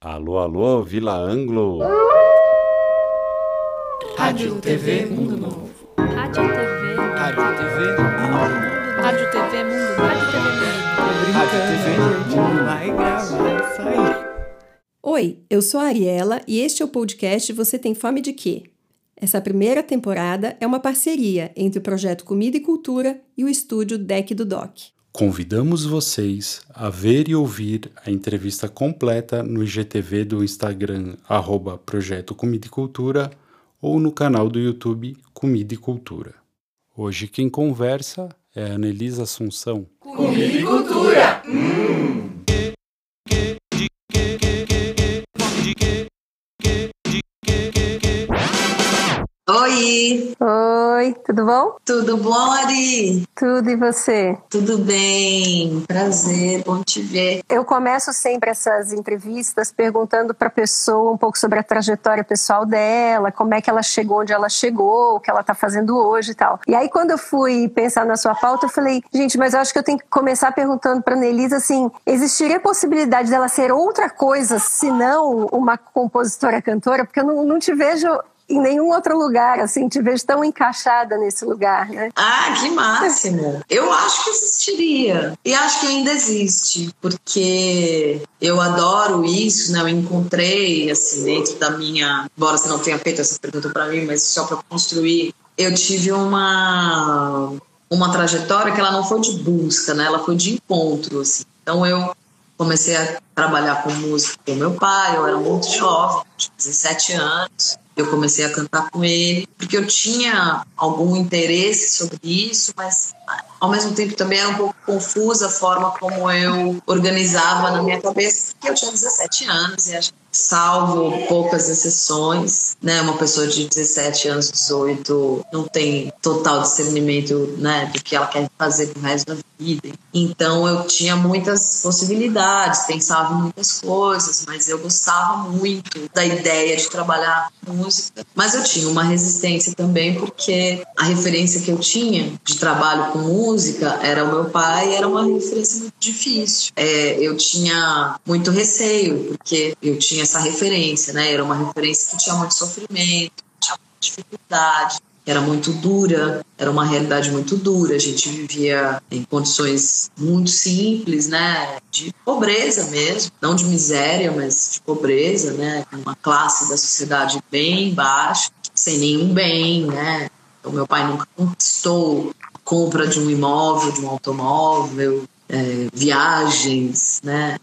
Alô, alô, Vila Anglo. Rádio TV Mundo Novo. Rádio TV. Rádio TV Mundo Novo. Rádio TV Mundo Novo. Rádio TV Mundo Rádio TV Mundo vai gravar isso aí. Oi, eu sou a Ariela e este é o podcast Você Tem Fome de Quê? Essa primeira temporada é uma parceria entre o projeto Comida e Cultura e o estúdio Deck do Doc. Convidamos vocês a ver e ouvir a entrevista completa no IGTV do Instagram, arroba Projeto Comida e Cultura, ou no canal do YouTube Comida e Cultura. Hoje quem conversa é a Anelisa Assunção. Oi, Oi, tudo bom? tudo bom, Ari? Tudo e você? Tudo bem? Prazer, bom te ver. Eu começo sempre essas entrevistas perguntando para a pessoa um pouco sobre a trajetória pessoal dela, como é que ela chegou onde ela chegou, o que ela está fazendo hoje e tal. E aí, quando eu fui pensar na sua pauta, eu falei, gente, mas eu acho que eu tenho que começar perguntando para Nelisa assim: existiria possibilidade dela ser outra coisa senão uma compositora cantora? Porque eu não, não te vejo em nenhum outro lugar, assim, te vejo tão encaixada nesse lugar, né? Ah, que máximo! Eu acho que existiria. E acho que ainda existe, porque eu adoro isso, né? Eu encontrei, assim, dentro da minha. Embora você não tenha feito essa pergunta para mim, mas só para construir, eu tive uma. Uma trajetória que ela não foi de busca, né? Ela foi de encontro, assim. Então eu comecei a trabalhar com música com meu pai, eu era muito jovem, tinha 17 anos. Eu comecei a cantar com ele, porque eu tinha algum interesse sobre isso, mas ao mesmo tempo também era um pouco confusa a forma como eu organizava na minha cabeça, porque eu tinha 17 anos e acho que, salvo poucas exceções, né, uma pessoa de 17 anos, 18, não tem total discernimento, né, do que ela quer fazer pro resto da vida. Então eu tinha muitas possibilidades, pensava em muitas coisas, mas eu gostava muito da ideia de trabalhar música. Mas eu tinha uma resistência também, porque a referência que eu tinha de trabalho com música era o meu pai, e era uma referência muito difícil. É, eu tinha muito receio, porque eu tinha essa referência, né? Era uma referência que tinha muito sofrimento, tinha muita dificuldade era muito dura, era uma realidade muito dura. A gente vivia em condições muito simples, né? De pobreza mesmo, não de miséria, mas de pobreza, né? Uma classe da sociedade bem baixa, sem nenhum bem, né? Então, meu pai nunca conquistou compra de um imóvel, de um automóvel, é, viagens, né?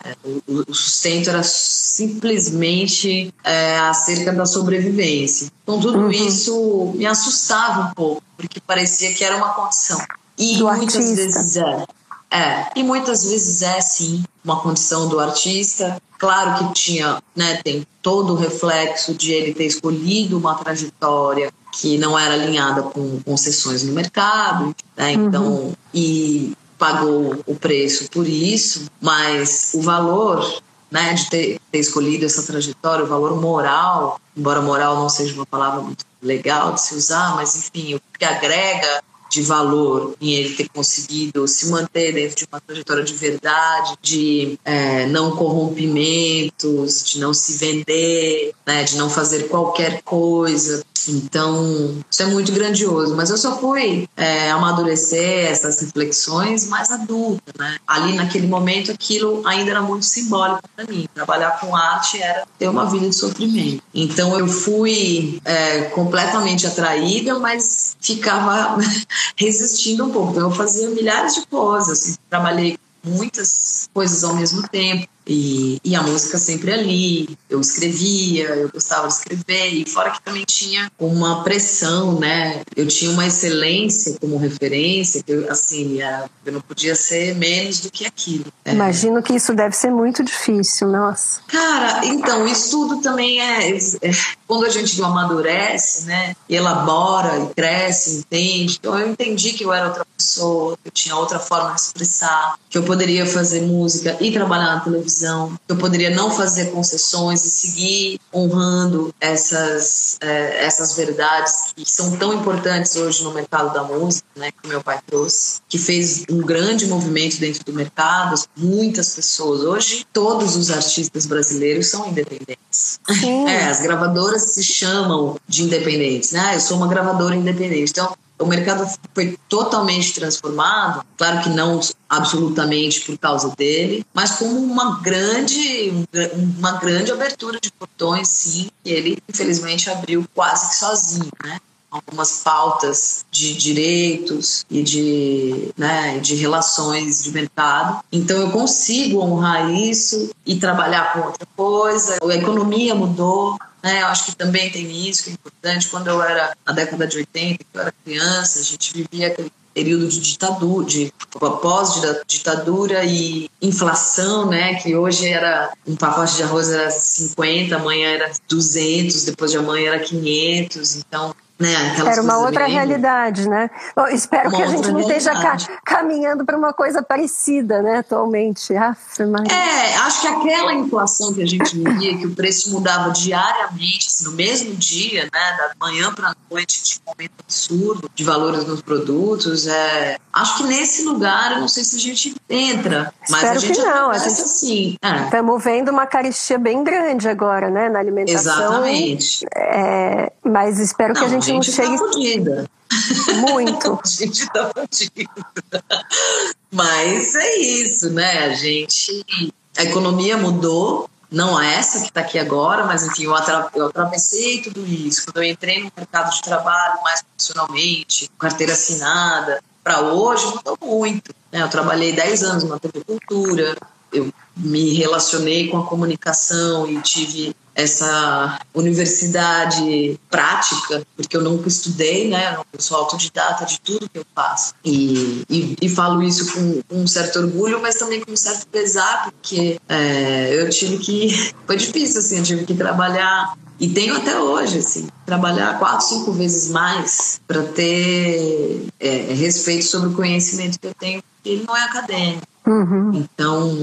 O, o sustento era simplesmente é, acerca da sobrevivência. Então tudo Uhum. isso me assustava um pouco, porque parecia que era uma condição. E Do muitas artista. vezes é. É, e muitas vezes é sim uma condição do artista. Claro que tinha, né, tem todo o reflexo de ele ter escolhido uma trajetória que não era alinhada com concessões no mercado, né? Então, e pagou o preço por isso, mas o valor né, de ter, ter escolhido essa trajetória, o valor moral, embora moral não seja uma palavra muito legal de se usar, mas enfim, o que agrega de valor em ele ter conseguido se manter dentro de uma trajetória de verdade, de é, não corrompimentos, de não se vender, né, de não fazer qualquer coisa. Então, isso é muito grandioso. Mas eu só fui é, amadurecer essas reflexões mais adulta, né? Ali naquele momento, aquilo ainda era muito simbólico para mim. Trabalhar com arte era ter uma vida de sofrimento. Então, eu fui é, completamente atraída, mas ficava resistindo um pouco. Então, eu fazia milhares de coisas. Assim, trabalhei muitas coisas ao mesmo tempo. E, e a música sempre ali. Eu escrevia, eu gostava de escrever. E fora que também tinha uma pressão, né? Eu tinha uma excelência como referência, que eu, assim, era- eu não podia ser menos do que aquilo. É. Imagino que isso deve ser muito difícil, nossa. Cara, então, isso tudo também é, é- Quando a gente amadurece, né? E elabora, e cresce, entende. Então, eu entendi que eu era outra pessoa, que eu tinha outra forma de expressar, que eu poderia fazer música e trabalhar na televisão visão. Eu poderia não fazer concessões e seguir honrando essas, é, essas verdades que são tão importantes hoje no mercado da música, né, que meu pai trouxe, que fez um grande movimento dentro do mercado. Muitas pessoas hoje, todos os artistas brasileiros são independentes. É, as gravadoras se chamam de independentes, né? Eu sou uma gravadora independente. Então, o mercado foi totalmente transformado, claro que não absolutamente por causa dele, mas como uma grande, uma grande abertura de portões, sim, que ele infelizmente abriu quase que sozinho, né? algumas pautas de direitos e de, né, de relações de mercado. Então eu consigo honrar isso e trabalhar com outra coisa. A economia mudou, né? Eu acho que também tem isso que é importante. Quando eu era na década de 80, que eu era criança, a gente vivia aquele período de ditadura, de pós-ditadura e inflação, né? Que hoje era um pacote de arroz era 50, amanhã era 200, depois de amanhã era 500. Então né, Era uma outra realidade, né? Bom, espero uma que a gente não esteja ca caminhando para uma coisa parecida, né, atualmente. Aff, mas... É, acho que aquela inflação que a gente vivia, que o preço mudava diariamente, assim, no mesmo dia, né, da manhã para a noite, de um aumento absurdo de valores nos produtos, é... acho que nesse lugar, eu não sei se a gente entra, mas espero a gente que não. A gente assim. Estamos é. vendo uma caristia bem grande agora, né, na alimentação. Exatamente. É, mas espero não, que a gente, gente não chegue. Tá fodida. Muito. a gente tá fodida. Mas é isso, né? A gente. A economia mudou, não é essa que está aqui agora, mas enfim, eu, atra eu atravessei tudo isso. Quando eu entrei no mercado de trabalho mais profissionalmente, carteira assinada, para hoje mudou muito. Né? Eu trabalhei 10 anos na TV Cultura, eu me relacionei com a comunicação e tive essa universidade prática, porque eu nunca estudei, né? Eu sou autodidata de tudo que eu faço. E, e, e falo isso com, com, um certo orgulho, mas também com um certo pesar, porque é, eu tive que. Foi difícil, assim, eu tive que trabalhar. E tenho até hoje, assim, trabalhar quatro, cinco vezes mais para ter é, respeito sobre o conhecimento que eu tenho, porque ele não é acadêmico. Uhum. Então,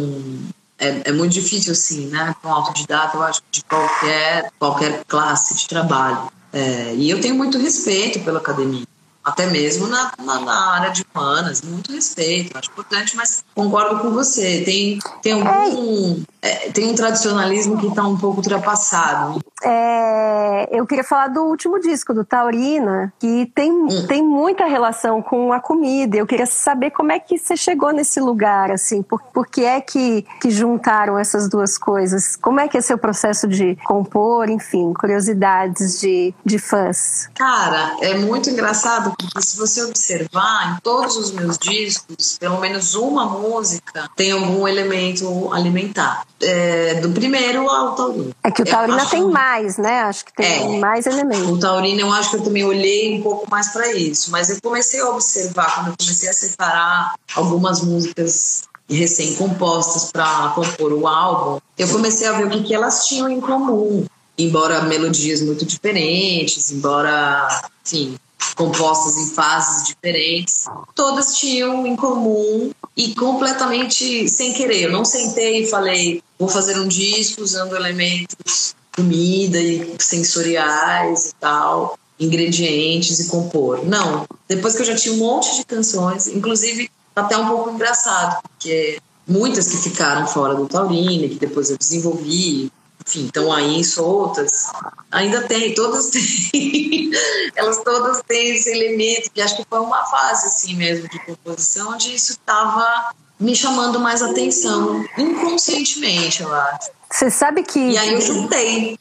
é, é, muito difícil, assim, né? Com autodidata, eu acho, de qualquer, qualquer classe de trabalho. É, e eu tenho muito respeito pela academia até mesmo na, na, na, área de humanas, muito respeito, acho importante, mas concordo com você. Tem, tem algum. É, tem um tradicionalismo que está um pouco ultrapassado. É, eu queria falar do último disco, do Taurina, que tem, hum. tem muita relação com a comida. Eu queria saber como é que você chegou nesse lugar, assim, por, por que é que, que juntaram essas duas coisas? Como é que é seu processo de compor, enfim, curiosidades de, de fãs? Cara, é muito engraçado porque se você observar, em todos os meus discos, pelo menos uma música tem algum elemento alimentar. É, do primeiro ao Taurino. É que o Taurina tem mais, né? Acho que tem é, mais elementos. O Taurino, eu acho que eu também olhei um pouco mais para isso. Mas eu comecei a observar, quando eu comecei a separar algumas músicas recém-compostas para compor o álbum, eu comecei a ver o que, que elas tinham em comum embora melodias muito diferentes, embora, enfim, compostas em fases diferentes, todas tinham em comum e completamente sem querer. Eu não sentei e falei, vou fazer um disco usando elementos comida e sensoriais e tal, ingredientes e compor. Não. Depois que eu já tinha um monte de canções, inclusive até um pouco engraçado, porque muitas que ficaram fora do Taurine, que depois eu desenvolvi, enfim, estão aí soltas. Ainda tem, todas têm. Elas todas têm esse elemento, que acho que foi uma fase assim mesmo de composição, onde isso estava me chamando mais atenção, inconscientemente, eu acho. Você sabe que. E aí eu juntei.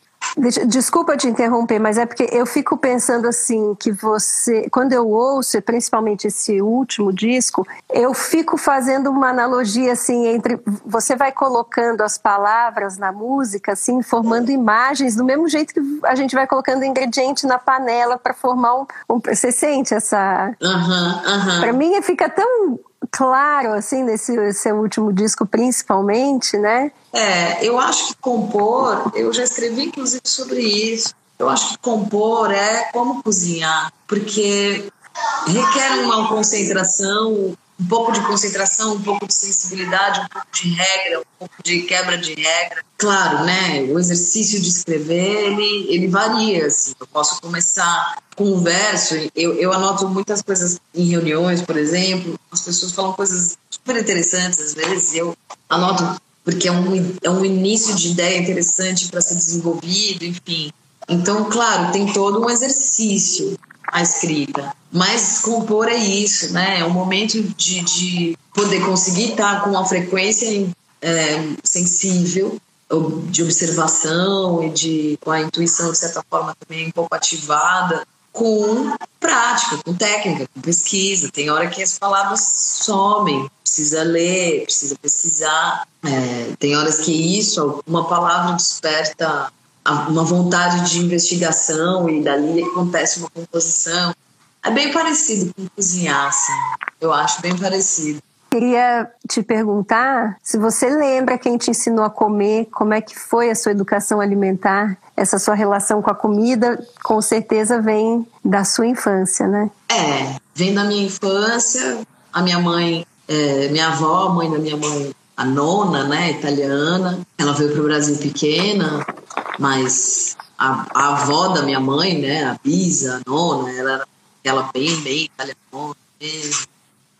Desculpa te interromper, mas é porque eu fico pensando assim que você, quando eu ouço, principalmente esse último disco, eu fico fazendo uma analogia assim entre você vai colocando as palavras na música, assim, formando imagens do mesmo jeito que a gente vai colocando ingrediente na panela para formar um, um, Você sente essa? Uhum, Para mim fica tão claro, assim, nesse seu último disco, principalmente, né? É, eu acho que compor, eu já escrevi inclusive sobre isso. Eu acho que compor é como cozinhar, porque requer uma concentração um pouco de concentração, um pouco de sensibilidade, um pouco de regra, um pouco de quebra de regra. Claro, né? O exercício de escrever, ele, ele varia, assim. Eu posso começar com um verso, eu, eu anoto muitas coisas em reuniões, por exemplo, as pessoas falam coisas super interessantes às vezes, eu anoto porque é um, é um início de ideia interessante para ser desenvolvido, enfim. Então, claro, tem todo um exercício a escrita. Mas compor é isso, né? É um momento de, de poder conseguir estar com uma frequência é, sensível, de observação e de com a intuição de certa forma também um pouco ativada com prática, com técnica, com pesquisa. Tem hora que as palavras somem, precisa ler, precisa pesquisar. É, tem horas que isso, uma palavra desperta uma vontade de investigação e dali acontece uma composição. É bem parecido com cozinhar, assim. Eu acho bem parecido. Queria te perguntar se você lembra quem te ensinou a comer, como é que foi a sua educação alimentar, essa sua relação com a comida, com certeza vem da sua infância, né? É, vem da minha infância. A minha mãe, é, minha avó, a mãe da minha mãe, a nona, né, italiana, ela veio para o Brasil pequena, mas a, a, avó da minha mãe, né, a bisa, a nona, ela era ela bem, bem italiana mesmo.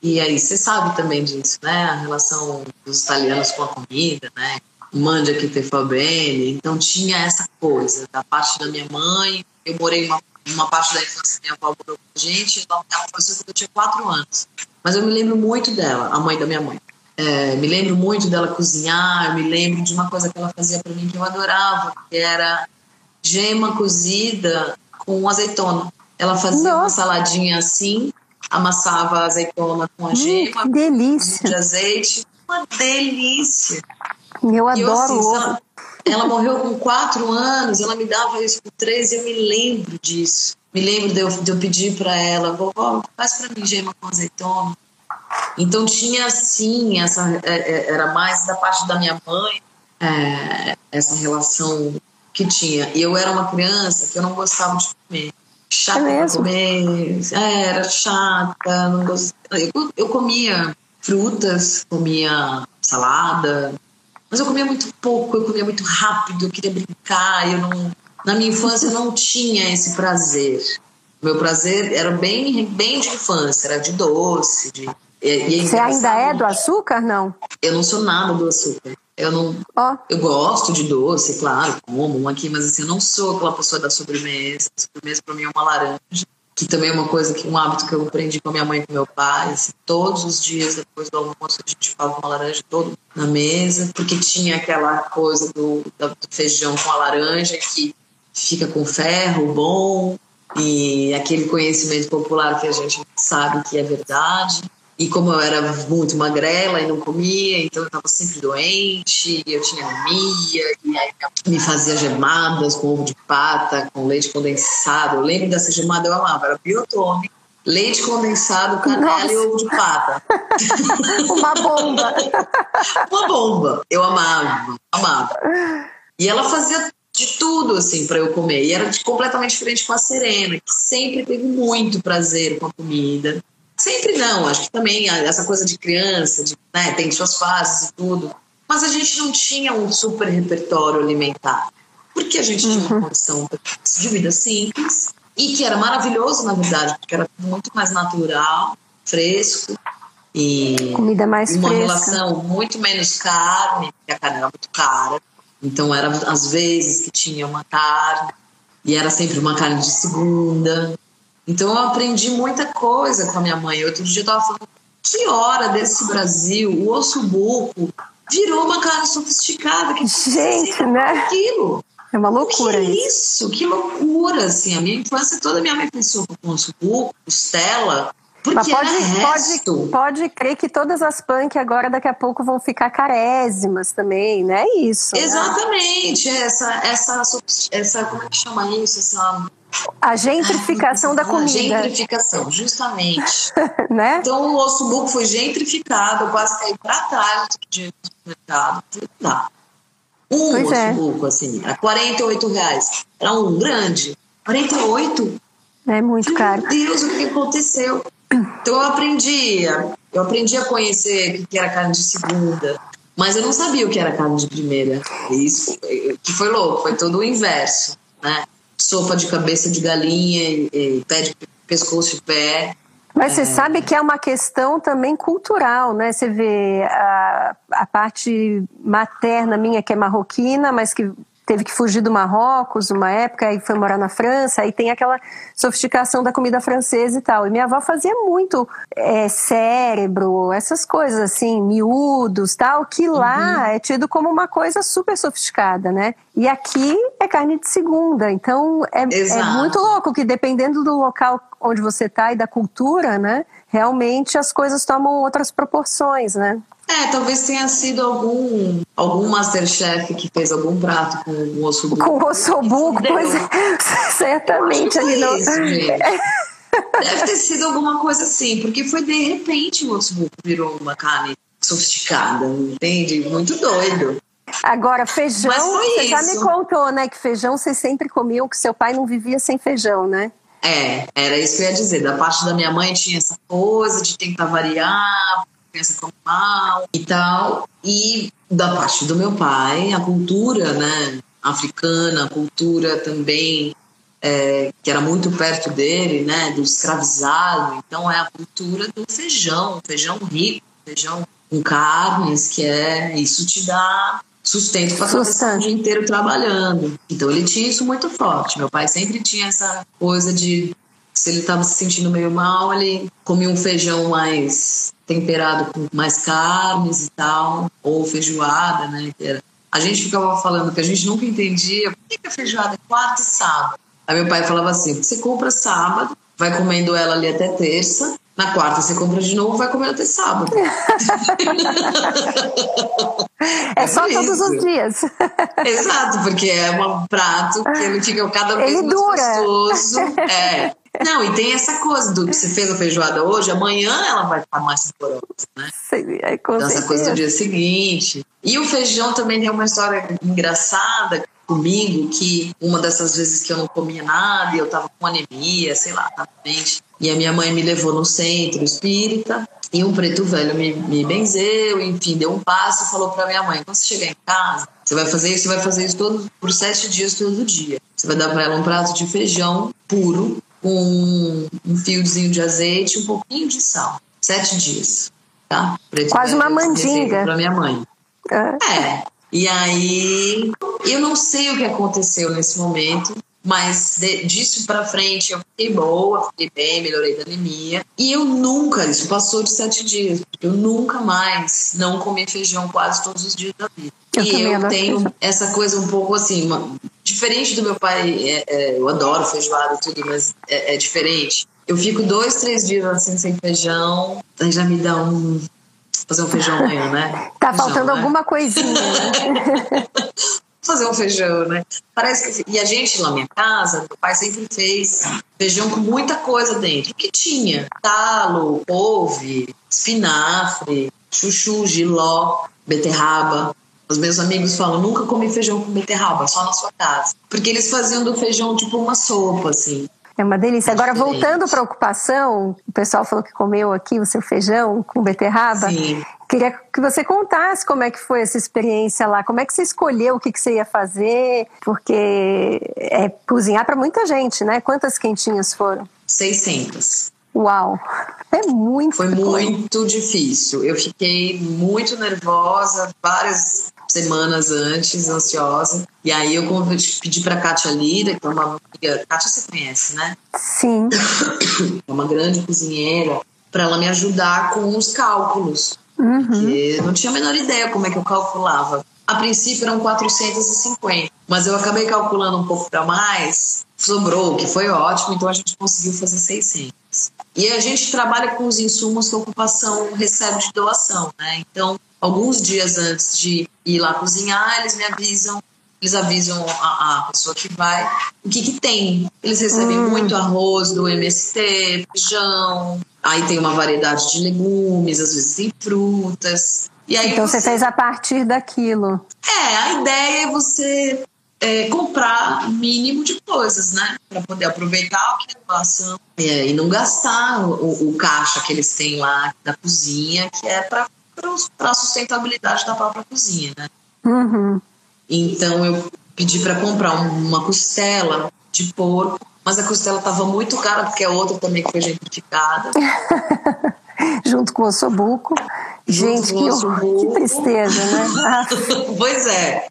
E aí você sabe também disso, né, a relação dos italianos com a comida, né, mande aqui te fa bene. Então tinha essa coisa da parte da minha mãe. Eu morei uma, uma parte da infância minha avó morou com a gente. Ela, ela faleceu quando eu tinha quatro anos. Mas eu me lembro muito dela, a mãe da minha mãe. É, me lembro muito dela cozinhar, me lembro de uma coisa que ela fazia para mim que eu adorava, que era gema cozida com azeitona. Ela fazia Nossa. uma saladinha assim, amassava a azeitona com a gema, hum, delícia. de azeite, uma delícia. Eu adoro eu, assim, ela, ela, morreu com quatro anos, ela me dava isso com três, eu me lembro disso. Me lembro de eu, de eu pedir para ela, vovó, faz para mim gema com azeitona. Então tinha sim essa é, é, era mais da parte da minha mãe é, essa relação que tinha. E eu era uma criança que eu não gostava de comer, chata é para comer, é, era chata, não gostava. Eu, eu comia frutas, comia salada, mas eu comia muito pouco, eu comia muito rápido, eu queria brincar, eu não na minha infância eu não tinha esse prazer. Meu prazer era bem bem de infância, era de doce, de e, Você ainda é do açúcar, não? Eu não sou nada do açúcar. Eu não. Oh. Eu gosto de doce, claro, como um aqui, mas assim, eu não sou aquela pessoa da sobremesa. A sobremesa para mim é uma laranja, que também é uma coisa que um hábito que eu aprendi com a minha mãe e com meu pai. Assim, todos os dias depois do almoço a gente fala uma laranja todo na mesa, porque tinha aquela coisa do, do feijão com a laranja que fica com ferro bom e aquele conhecimento popular que a gente sabe que é verdade. E como eu era muito magrela e não comia, então eu estava sempre doente, eu tinha anemia, e aí me fazia gemadas com ovo de pata, com leite condensado. Eu lembro dessa gemada, eu amava, era biotônico, leite condensado, canela Nossa. e ovo de pata. Uma bomba. Uma bomba. Eu amava, amava. E ela fazia de tudo assim para eu comer. E era completamente diferente com a Serena, que sempre teve muito prazer com a comida. Sempre não, acho que também essa coisa de criança, de, né, tem suas fases e tudo. Mas a gente não tinha um super repertório alimentar. Porque a gente uhum. tinha uma uhum. condição de vida simples e que era maravilhoso, na verdade, porque era muito mais natural, fresco e comida mais uma fresca. relação muito menos carne, porque a carne era muito cara. Então era às vezes que tinha uma carne e era sempre uma carne de segunda. Então eu aprendi muita coisa com a minha mãe. Outro dia eu estava falando, que hora desse Brasil, o osso buco virou uma carne sofisticada. Que Gente, né? Aquilo. É uma loucura que isso. isso. Que loucura, assim. A minha infância toda, minha mãe pensou com osso buco, costela, porque Mas pode, pode, pode crer que todas as punk agora daqui a pouco vão ficar carésimas também, né? Isso. Né? Exatamente. Né? Essa, essa, essa, como é que chama isso? Essa a gentrificação da comida. Gentrificação, justamente. né? Então o osso buco foi gentrificado, eu quase caí para trás de mercado. Não. Um pois osso é. buco, assim, a 48 reais. Era um grande. 48? É muito caro. Meu Deus, o que aconteceu? Então eu aprendi Eu aprendi a conhecer o que era carne de segunda, mas eu não sabia o que era carne de primeira. Isso que foi louco, foi todo o inverso, né? Sopa de cabeça de galinha, e, pé de pescoço e pé. Mas você é. sabe que é uma questão também cultural, né? Você vê a, a parte materna minha, que é marroquina, mas que teve que fugir do Marrocos uma época e foi morar na França, aí tem aquela sofisticação da comida francesa e tal. E minha avó fazia muito é, cérebro, essas coisas assim, miúdos tal, que lá uhum. é tido como uma coisa super sofisticada, né? E aqui é carne de segunda. Então é, é muito louco que dependendo do local onde você está e da cultura, né? Realmente as coisas tomam outras proporções, né? É, talvez tenha sido algum algum Masterchef que fez algum prato com o osso buco. Com osso buco, pois é, certamente ali não. Isso, Deve ter sido alguma coisa assim, porque foi de repente o osso buco virou uma carne sofisticada, entende? Muito doido. Agora, feijão, você isso. já me contou, né, que feijão você sempre comia, que seu pai não vivia sem feijão, né? É, era isso que eu ia dizer. Da parte da minha mãe tinha essa coisa de tentar variar, criança come mal e tal. E da parte do meu pai, a cultura, né, africana, a cultura também é, que era muito perto dele, né, do escravizado. Então é a cultura do feijão, feijão rico, feijão com carnes, que é isso te dá sustento para passar o dia inteiro trabalhando. Então ele tinha isso muito forte. Meu pai sempre tinha essa coisa de se ele estava se sentindo meio mal, ele comia um feijão mais temperado com mais carnes e tal, ou feijoada, né? A gente ficava falando que a gente nunca entendia por que, a feijoada é quarta e sábado. Aí meu pai falava assim: você compra sábado, vai comendo ela ali até terça, na quarta você compra de novo, vai comer até sábado. é, é só todos os dias. Exato, porque é um prato que ele fica cada vez ele mais dura. gostoso. É. Não, e tem essa coisa do que você fez a feijoada hoje, amanhã ela vai estar mais saborosa, né? Sim, é, com então, essa coisa do dia seguinte. E o feijão também tem uma história engraçada comigo, que uma dessas vezes que eu não comia nada e eu tava com anemia, sei lá, tá doente. E a minha mãe me levou no centro espírita e um preto velho me, me benzeu, enfim, deu um passo e falou para minha mãe: quando você chegar em casa, você vai fazer isso, você vai fazer isso todo, por sete dias todo dia. Você vai dar para ela um prato de feijão puro com um fiozinho de azeite e um pouquinho de sal. Sete dias, tá? Quase uma mandinga. Para minha mãe. É. é. E aí, eu não sei o que aconteceu nesse momento, mas de, disso para frente eu fiquei boa, fiquei bem, melhorei da anemia. E eu nunca, isso passou de sete dias, eu nunca mais não comi feijão quase todos os dias da vida. Eu e eu tenho essa coisa um pouco assim, uma, diferente do meu pai, é, é, eu adoro feijoada e tudo, mas é, é, diferente. Eu fico dois, três dias assim sem feijão, aí já me dá um. Fazer um feijão amanhã, né? Tá feijão, faltando né? alguma coisinha, né? fazer um feijão, né? Parece que. E a gente lá na minha casa, meu pai sempre fez feijão com muita coisa dentro. O que tinha? Talo, couve, espinafre, chuchu, giló, beterraba. Os meus amigos falam, nunca comi feijão com beterraba, só na sua casa. Porque eles faziam do feijão tipo uma sopa, assim. É uma delícia. Agora, voltando para a ocupação, o pessoal falou que comeu aqui o seu feijão com beterraba. Sim. Queria que você contasse como é que foi essa experiência lá, como é que você escolheu o que, que você ia fazer, porque é cozinhar para muita gente, né? Quantas quentinhas foram? 600. Uau, é muito. Foi muito difícil. Eu fiquei muito nervosa várias semanas antes, ansiosa. E aí eu pedi para Kátia Lira, que é uma amiga. Kátia você conhece, né? Sim. É uma grande cozinheira, para ela me ajudar com os cálculos. Uhum. Porque eu não tinha a menor ideia como é que eu calculava. A princípio eram 450, mas eu acabei calculando um pouco para mais, sobrou, que foi ótimo, então a gente conseguiu fazer 600. E a gente trabalha com os insumos que a ocupação recebe de doação, né? Então, alguns dias antes de ir lá cozinhar, eles me avisam, eles avisam a, a pessoa que vai o que, que tem. Eles recebem hum. muito arroz do MST, feijão, aí tem uma variedade de legumes, às vezes tem frutas. E aí então você, você fez a partir daquilo. É, a ideia é você é, comprar mínimo de coisas, né? Para poder aproveitar o que é doação é, e não gastar o, o, caixa que eles têm lá da cozinha, que é para a sustentabilidade da própria cozinha, né? Uhum. Então eu pedi para comprar uma costela de porco, mas a costela estava muito cara porque a outra também foi gentrificada. Junto com o ossobuco. Gente, que, que, tristeza, né? pois é.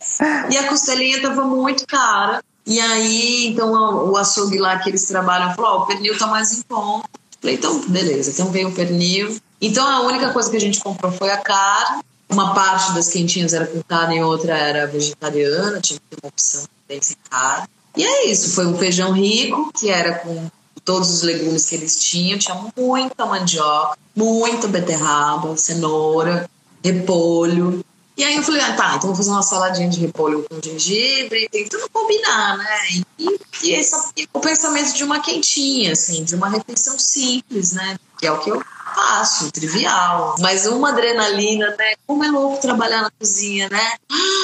E a costelinha estava muito cara. E aí, então, o açougue lá que eles trabalham falou: oh, o pernil tá mais em conta. Falei, então, beleza. Então veio o pernil. Então, a única coisa que a gente comprou foi a carne. Uma parte das quentinhas era com carne e outra era vegetariana. Tinha que ter uma opção bem sem carne. E é isso. Foi um feijão rico, que era com todos os legumes que eles tinham. Tinha muita mandioca, muita beterraba, cenoura, repolho. E aí eu falei, ah, tá, então vou fazer uma saladinha de repolho com gengibre, tentando combinar, né? E, e esse é o pensamento de uma quentinha, assim, de uma refeição simples, né? Que é o que eu faço, trivial. Mas uma adrenalina, né? Como é louco trabalhar na cozinha, né?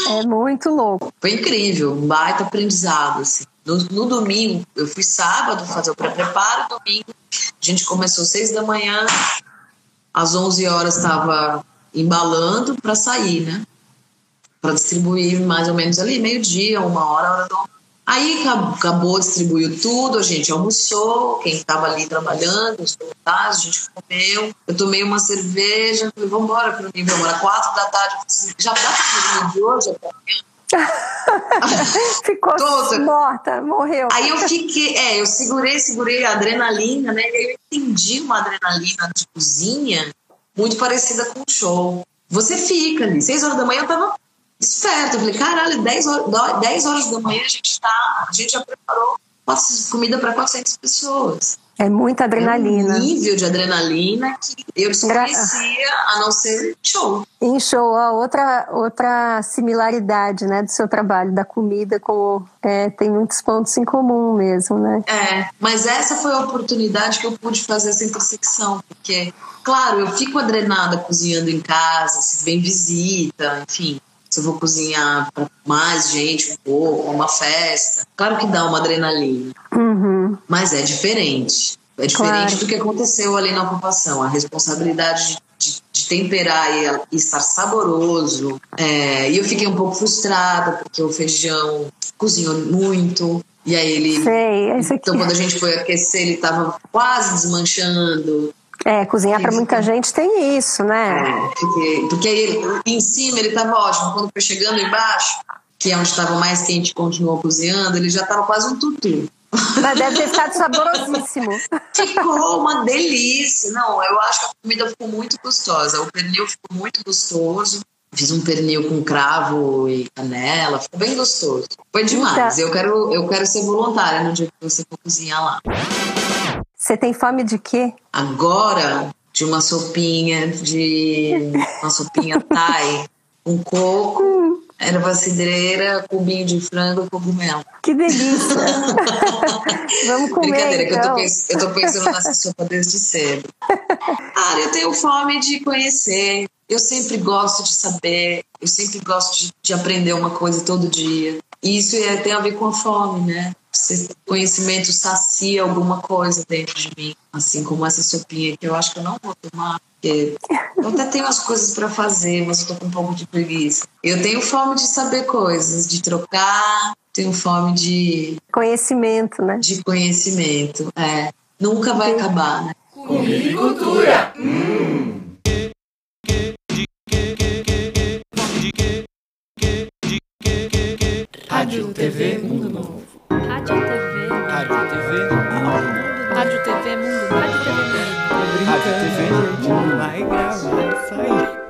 É muito louco. Foi incrível, um baita aprendizado, assim. No, no domingo, eu fui sábado fazer o pré-preparo, domingo a gente começou às seis da manhã, às onze horas estava embalando para sair, né? Para distribuir mais ou menos ali, meio-dia, uma hora, hora do Aí acabou, distribuiu tudo, a gente almoçou, quem estava ali trabalhando, os voluntários, a gente comeu. Eu tomei uma cerveja, falei, vamos embora para o nível, era quatro da tarde. Assim, já dá para de hoje? Ficou Toda. morta, morreu. Aí eu fiquei, é, eu segurei, segurei a adrenalina, né? Eu entendi uma adrenalina de cozinha muito parecida com o show. Você fica ali, seis horas da manhã eu tava esperto. Eu falei, caralho, 10 horas, 10 horas da manhã a gente tá, a gente já preparou comida para 400 pessoas. É muita adrenalina. É um nível de adrenalina que eu desconhecia, a não ser show. Em show, ó, outra, outra similaridade né, do seu trabalho, da comida, com, é, tem muitos pontos em comum mesmo, né? É, mas essa foi a oportunidade que eu pude fazer essa intersecção, porque, claro, eu fico adrenada cozinhando em casa, se vem visita, enfim se eu vou cozinhar para mais gente, um pouco, uma festa. Claro que dá uma adrenalina. Uhum. Mas é diferente. É diferente claro. do que aconteceu ali na ocupação. A responsabilidade de, de temperar e, e, estar saboroso. É, e eu fiquei um pouco frustrada, porque o feijão cozinhou muito. E aí ele. Sei, aqui. Então, quando a gente foi aquecer, ele estava quase desmanchando. É, cozinhar para muita gente tem isso, né? É, porque, porque ele, em cima ele estava ótimo. Quando foi chegando embaixo, que é onde estava mais quente continuou cozinhando, ele já estava quase um tutu. Mas deve ter ficado saborosíssimo. Ficou uma delícia. Não, eu acho que a comida ficou muito gostosa. O pernil ficou muito gostoso. Fiz um pernil com cravo e canela, ficou bem gostoso. Foi demais. Eu quero, eu quero ser voluntária no dia que você for cozinhar lá. Você tem fome de quê? Agora, de uma sopinha de. uma sopinha thai, um coco, erva cidreira, cubinho de frango e cogumelo. Que delícia! Vamos comer. Brincadeira, então. que eu tô, pensando, eu tô pensando nessa sopa desde cedo. Ah, eu tenho fome de conhecer. Eu sempre gosto de saber, eu sempre gosto de, de aprender uma coisa todo dia. E isso é, tem a ver com a fome, né? Esse conhecimento sacia alguma coisa dentro de mim, assim como essa sopinha que eu acho que eu não vou tomar, porque eu até tenho as coisas para fazer, mas estou com um pouco de preguiça. Eu tenho fome de saber coisas, de trocar, tenho fome de conhecimento, né? De conhecimento, é. Nunca vai Sim. acabar, né? Comida e cultura. Hum. Rádio TV Mundo Novo. Rádio TV. Rádio TV Mundo. Rádio TV Mundo Novo. Rádio TV Mundo. Rádio TV Mundo. Vai gravar.